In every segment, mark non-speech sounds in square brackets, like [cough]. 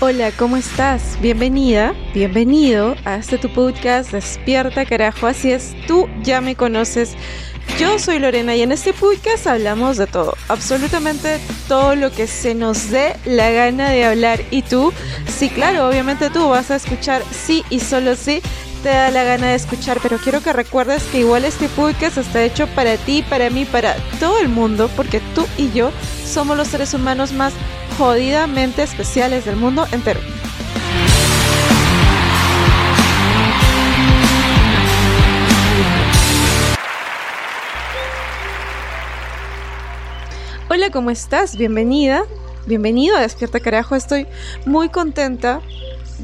Hola, ¿cómo estás? Bienvenida, bienvenido a este tu podcast Despierta carajo, así es, tú ya me conoces. Yo soy Lorena y en este podcast hablamos de todo, absolutamente todo lo que se nos dé la gana de hablar. Y tú, sí, claro, obviamente tú vas a escuchar sí y solo sí te da la gana de escuchar, pero quiero que recuerdes que igual este podcast está hecho para ti, para mí, para todo el mundo, porque tú y yo somos los seres humanos más jodidamente especiales del mundo entero. Hola, ¿cómo estás? Bienvenida, bienvenido a Despierta Carajo. Estoy muy contenta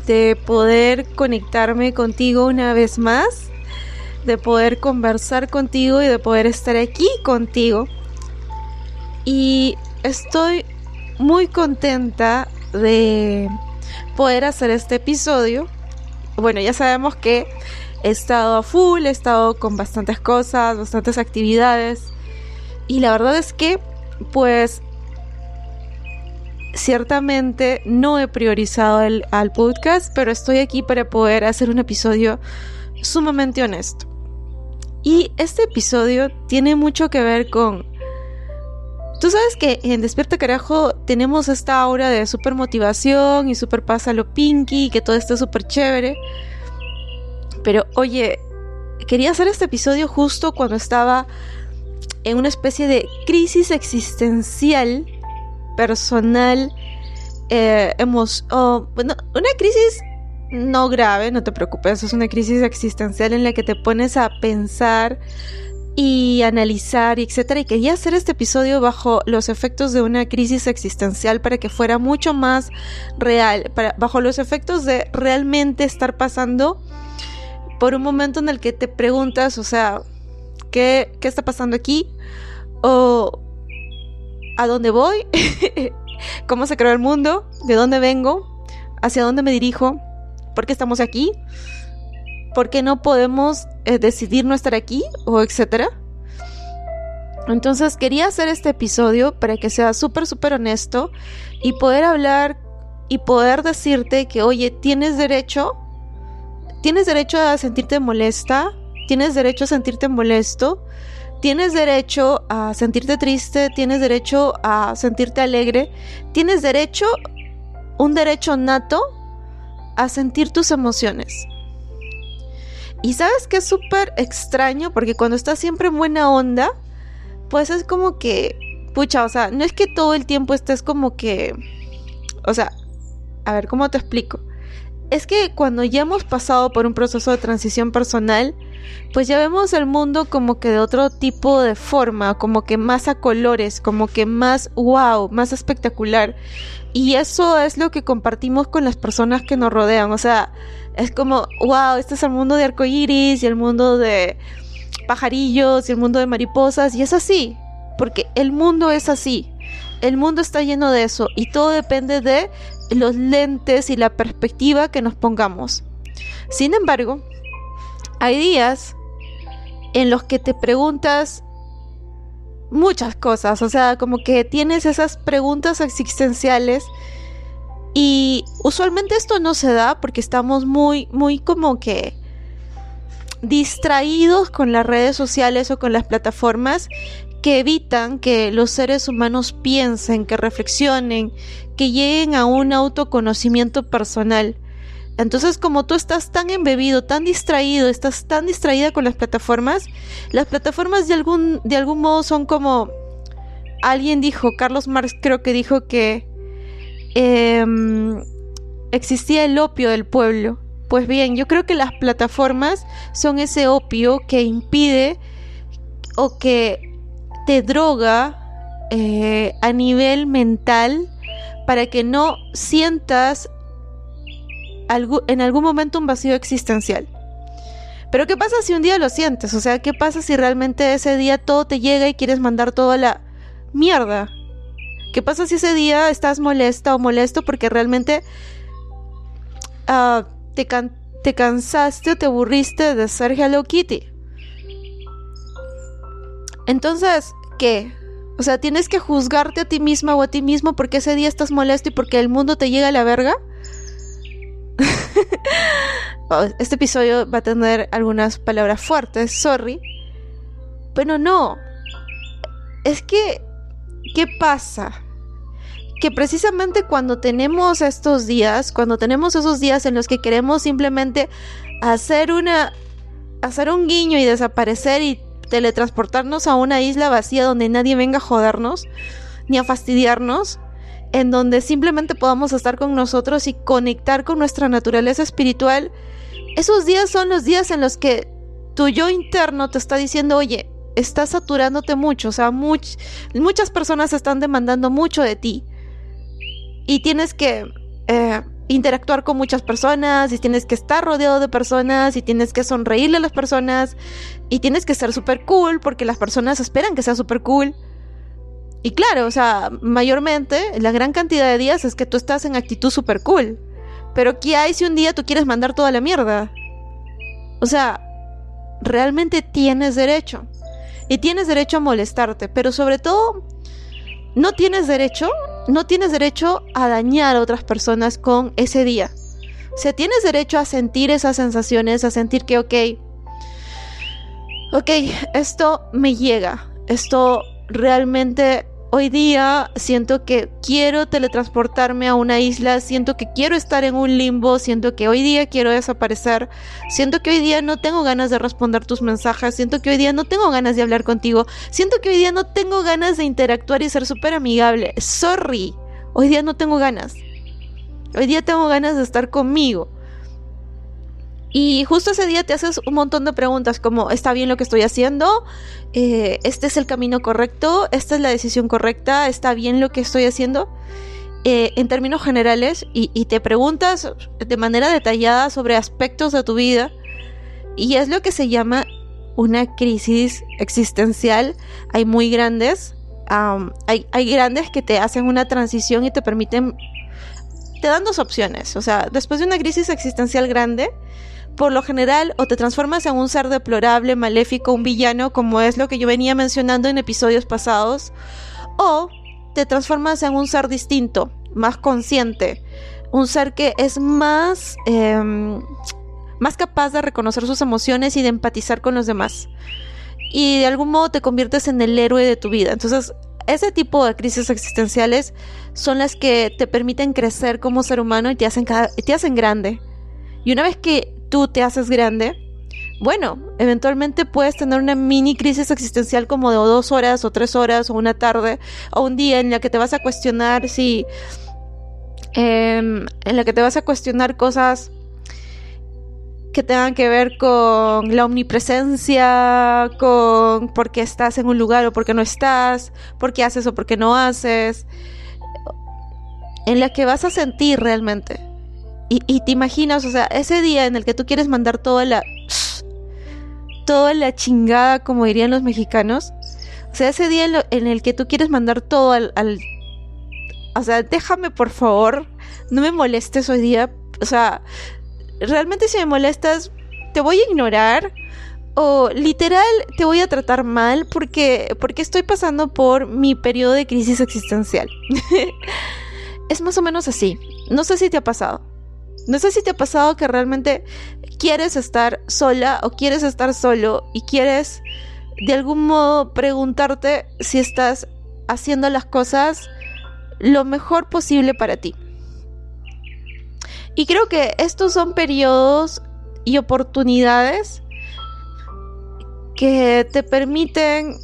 de poder conectarme contigo una vez más, de poder conversar contigo y de poder estar aquí contigo. Y estoy muy contenta de poder hacer este episodio. Bueno, ya sabemos que he estado a full, he estado con bastantes cosas, bastantes actividades. Y la verdad es que, pues, ciertamente no he priorizado el, al podcast, pero estoy aquí para poder hacer un episodio sumamente honesto. Y este episodio tiene mucho que ver con Tú sabes que en Despierta Carajo tenemos esta aura de super motivación y super lo pinky, que todo está súper chévere. Pero oye, quería hacer este episodio justo cuando estaba en una especie de crisis existencial, personal, eh, bueno, una crisis no grave, no te preocupes, es una crisis existencial en la que te pones a pensar y analizar, etcétera. Y quería hacer este episodio bajo los efectos de una crisis existencial para que fuera mucho más real, bajo los efectos de realmente estar pasando por un momento en el que te preguntas, o sea, ¿qué, qué está pasando aquí? ¿O a dónde voy? [laughs] ¿Cómo se creó el mundo? ¿De dónde vengo? ¿Hacia dónde me dirijo? ¿Por qué estamos aquí? ¿Por qué no podemos eh, decidir no estar aquí? O etcétera. Entonces quería hacer este episodio para que sea súper, súper honesto y poder hablar y poder decirte que, oye, tienes derecho, tienes derecho a sentirte molesta, tienes derecho a sentirte molesto, tienes derecho a sentirte triste, tienes derecho a sentirte alegre, tienes derecho, un derecho nato a sentir tus emociones. Y sabes que es súper extraño porque cuando estás siempre en buena onda, pues es como que, pucha, o sea, no es que todo el tiempo estés como que, o sea, a ver, ¿cómo te explico? Es que cuando ya hemos pasado por un proceso de transición personal, pues ya vemos el mundo como que de otro tipo de forma, como que más a colores, como que más wow, más espectacular. Y eso es lo que compartimos con las personas que nos rodean. O sea, es como, wow, este es el mundo de arcoíris y el mundo de pajarillos y el mundo de mariposas. Y es así, porque el mundo es así. El mundo está lleno de eso y todo depende de los lentes y la perspectiva que nos pongamos. Sin embargo, hay días en los que te preguntas muchas cosas, o sea, como que tienes esas preguntas existenciales y usualmente esto no se da porque estamos muy, muy como que distraídos con las redes sociales o con las plataformas que evitan que los seres humanos piensen, que reflexionen, que lleguen a un autoconocimiento personal. Entonces, como tú estás tan embebido, tan distraído, estás tan distraída con las plataformas, las plataformas de algún, de algún modo son como... Alguien dijo, Carlos Marx creo que dijo que Em, existía el opio del pueblo. Pues bien, yo creo que las plataformas son ese opio que impide o que te droga eh, a nivel mental para que no sientas en algún momento un vacío existencial. Pero ¿qué pasa si un día lo sientes? O sea, ¿qué pasa si realmente ese día todo te llega y quieres mandar toda la mierda? ¿Qué pasa si ese día estás molesta o molesto porque realmente uh, te, te cansaste o te aburriste de ser Hello Kitty? Entonces, ¿qué? O sea, tienes que juzgarte a ti misma o a ti mismo porque ese día estás molesto y porque el mundo te llega a la verga. [laughs] Oh, este episodio va a tener algunas palabras fuertes, sorry. Pero no. Es que, ¿qué pasa? Que precisamente cuando tenemos estos días, cuando tenemos esos días en los que queremos simplemente hacer una hacer un guiño y desaparecer y teletransportarnos a una isla vacía donde nadie venga a jodernos ni a fastidiarnos, en donde simplemente podamos estar con nosotros y conectar con nuestra naturaleza espiritual, esos días son los días en los que tu yo interno te está diciendo, oye, estás saturándote mucho, o sea, muchas personas están demandando mucho de ti y tienes que eh, interactuar con muchas personas y tienes que estar rodeado de personas y tienes que sonreírle a las personas y tienes que ser súper cool porque las personas esperan que sea súper cool. Y claro, o sea, mayormente la gran cantidad de días es que tú estás en actitud súper cool. Pero ¿qué hay si un día tú quieres mandar toda la mierda? O sea, realmente tienes derecho. Y tienes derecho a molestarte, pero sobre todo, no tienes derecho no tienes derecho a dañar a otras personas con ese día. O sea, tienes derecho a sentir esas sensaciones, a sentir que, ok, ok, esto me llega, esto realmente hoy día siento que quiero teletransportarme a una isla, siento que quiero estar en un limbo, siento que hoy día quiero desaparecer, siento que hoy día no tengo ganas de responder tus mensajes, siento que hoy día no tengo ganas de hablar contigo, siento que hoy día no tengo ganas de interactuar y ser súper amigable. Sorry, hoy día no tengo ganas. Hoy día tengo ganas de estar conmigo. Y justo ese día te haces un montón de preguntas como, ¿está bien lo que estoy haciendo? Eh, ¿Este es el camino correcto? ¿Esta es la decisión correcta? ¿Está bien lo que estoy haciendo? Eh, en términos generales, y, te preguntas de manera detallada sobre aspectos de tu vida, y es lo que se llama una crisis existencial. Hay muy grandes, hay, hay grandes que te hacen una transición y te permiten, te dan dos opciones, o sea, después de una crisis existencial grande, por lo general o te transformas en un ser deplorable, maléfico, un villano, como es lo que yo venía mencionando en episodios pasados, o te transformas en un ser distinto, más consciente, un ser que es más, em, más capaz de reconocer sus emociones y de empatizar con los demás. Y de algún modo te conviertes en el héroe de tu vida. Entonces, ese tipo de crisis existenciales son las que te permiten crecer como ser humano y te hacen, te hacen grande. Y una vez que tú te haces grande, bueno, eventualmente puedes tener una mini crisis existencial como de dos horas o tres horas o una tarde o un día en la que te vas a cuestionar si... Em, en la que te vas a cuestionar cosas que tengan que ver con la omnipresencia, con por qué estás en un lugar o por qué no estás, por qué haces o por qué no haces, en la que vas a sentir realmente y, te imaginas, o sea, ese día en el que tú quieres mandar toda la. toda la chingada, como dirían los mexicanos. O sea, ese día en, el que tú quieres mandar todo al, al. O sea, déjame por favor. No me molestes hoy día. O sea, realmente si me molestas, te voy a ignorar. O literal te voy a tratar mal porque, porque estoy pasando por mi periodo de crisis existencial. [laughs] es más o menos así. No sé si te ha pasado. No sé si te ha pasado que realmente quieres estar sola o quieres estar solo y quieres de algún modo preguntarte si estás haciendo las cosas lo mejor posible para ti. Y creo que estos son periodos y oportunidades que te permiten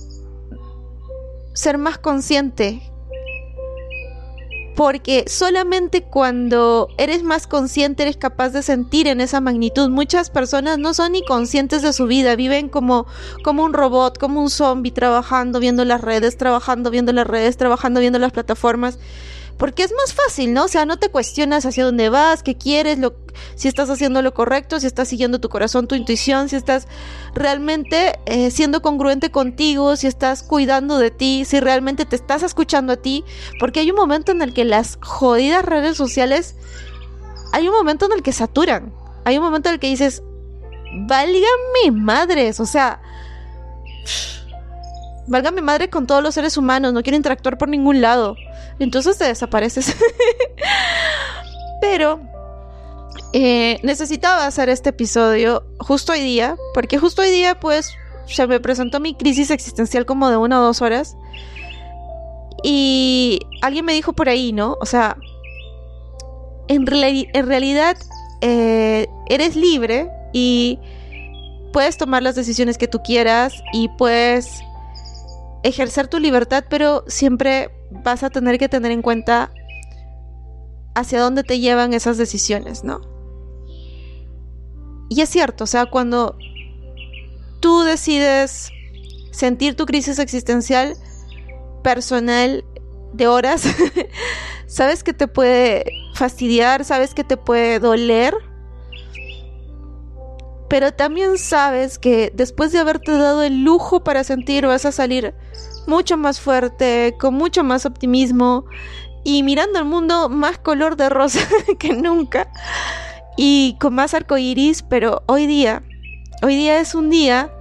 ser más consciente porque solamente cuando eres más consciente eres capaz de sentir en esa magnitud. Muchas personas no son ni conscientes de su vida, viven como, como un robot, como un zombie, trabajando, viendo las redes, trabajando, viendo las redes, trabajando, viendo las plataformas. Porque es más fácil, ¿no? O sea, no te cuestionas hacia dónde vas, qué quieres, lo, si estás haciendo lo correcto, si estás siguiendo tu corazón, tu intuición, si estás realmente eh, siendo congruente contigo, si estás cuidando de ti, si realmente te estás escuchando a ti. Porque hay un momento en el que las jodidas redes sociales, hay un momento en el que saturan. Hay un momento en el que dices, válgame madres, o sea valga mi madre con todos los seres humanos, no quiero interactuar por ningún lado. Entonces te desapareces. Pero eh, necesitaba hacer este episodio justo hoy día, porque justo hoy día pues se me presentó mi crisis existencial como de una o dos horas. Y alguien me dijo por ahí, ¿no? O sea, en, en realidad eh, eres libre y puedes tomar las decisiones que tú quieras y puedes ejercer tu libertad, pero siempre vas a tener que tener en cuenta hacia dónde te llevan esas decisiones, ¿no? Y es cierto, o sea, cuando tú decides sentir tu crisis existencial personal de horas, [laughs] sabes que te puede fastidiar, sabes que te puede doler, pero también sabes que después de haberte dado el lujo para sentir vas a salir mucho más fuerte, con mucho más optimismo y mirando el mundo más color de rosa [laughs] que nunca y con más arco iris, pero hoy día, hoy día es un día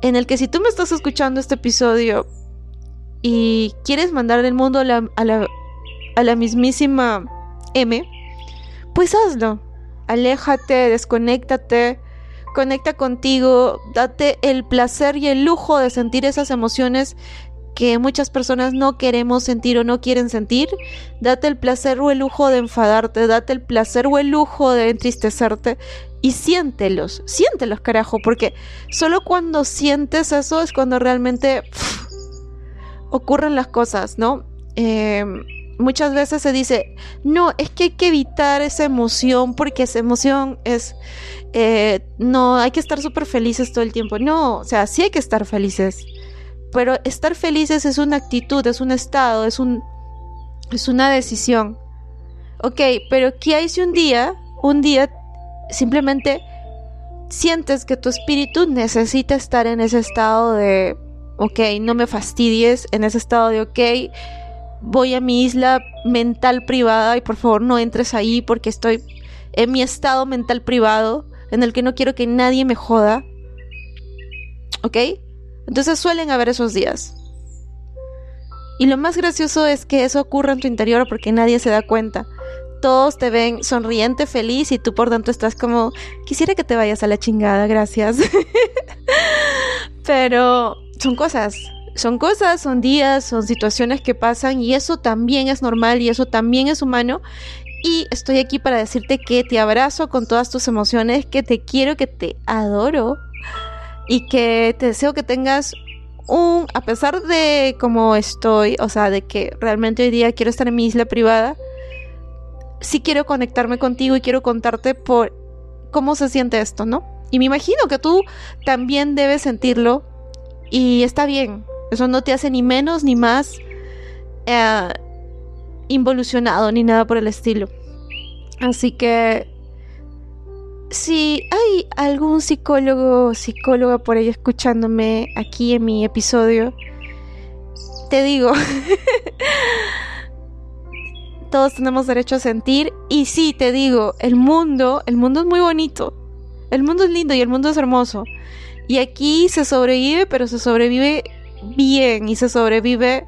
en el que si tú me estás escuchando este episodio y quieres mandar el mundo a la, a la, a la mismísima M, pues hazlo. Aléjate, desconéctate, conecta contigo, date el placer y el lujo de sentir esas emociones que muchas personas no queremos sentir o no quieren sentir. Date el placer o el lujo de enfadarte, date el placer o el lujo de entristecerte y siéntelos, siéntelos carajo, porque solo cuando sientes eso es cuando realmente ocurren las cosas, ¿no? Eh, muchas veces se dice, no, es que hay que evitar esa emoción porque esa emoción es, eh, no, hay que estar súper felices todo el tiempo. No, o sea, sí hay que estar felices, pero estar felices es una actitud, es un estado, es, un, es una decisión. Ok, pero ¿qué hay si un día, un día simplemente sientes que tu espíritu necesita estar en ese estado de, ok, no me fastidies, en ese estado de, ok, voy a mi isla mental privada y por favor no entres ahí porque estoy en mi estado mental privado en el que no quiero que nadie me joda. ¿Ok? Entonces suelen haber esos días. Y lo más gracioso es que eso ocurre en tu interior porque nadie se da cuenta. Todos te ven sonriente, feliz y tú por tanto estás como, quisiera que te vayas a la chingada, gracias. [laughs] Pero son cosas, son cosas, son días, son situaciones que pasan y eso también es normal y eso también es humano. Y estoy aquí para decirte que te abrazo con todas tus emociones, que te quiero, que te adoro y que te deseo que tengas un, a pesar de cómo estoy, o sea, de que realmente hoy día quiero estar en mi isla privada, sí quiero conectarme contigo y quiero contarte por cómo se siente esto, ¿no? Y me imagino que tú también debes sentirlo y está bien, eso no te hace ni menos ni más eh, involucionado ni nada por el estilo. Así que si hay algún psicólogo o psicóloga por ahí escuchándome aquí en mi episodio, te digo, [laughs] todos tenemos derecho a sentir y sí, te digo, el mundo, el mundo es muy bonito, el mundo es lindo y el mundo es hermoso. Y aquí se sobrevive, pero se sobrevive bien y se sobrevive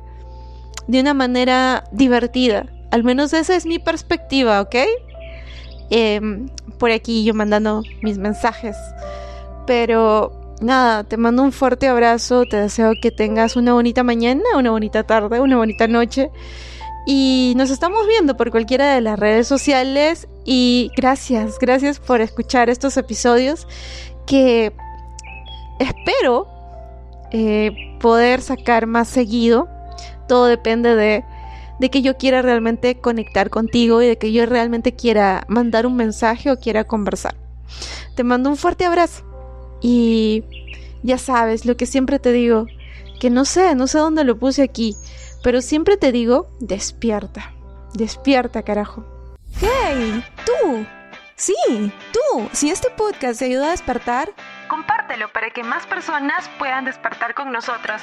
de una manera divertida. Al menos esa es mi perspectiva, ¿ok? Em, por aquí yo mandando mis mensajes. Pero nada, te mando un fuerte abrazo, te deseo que tengas una bonita mañana, una bonita tarde, una bonita noche. Y nos estamos viendo por cualquiera de las redes sociales. Y gracias, gracias por escuchar estos episodios que espero eh, poder sacar más seguido. Todo depende de, de que yo quiera realmente conectar contigo y de que yo realmente quiera mandar un mensaje o quiera conversar. Te mando un fuerte abrazo y ya sabes lo que siempre te digo, que no sé, no sé dónde lo puse aquí, pero siempre te digo, despierta, Despierta, carajo. ¡Hey! ¡Tú! Sí, tú. Si este podcast te ayuda a despertar, compártelo para que más personas puedan despertar con nosotros.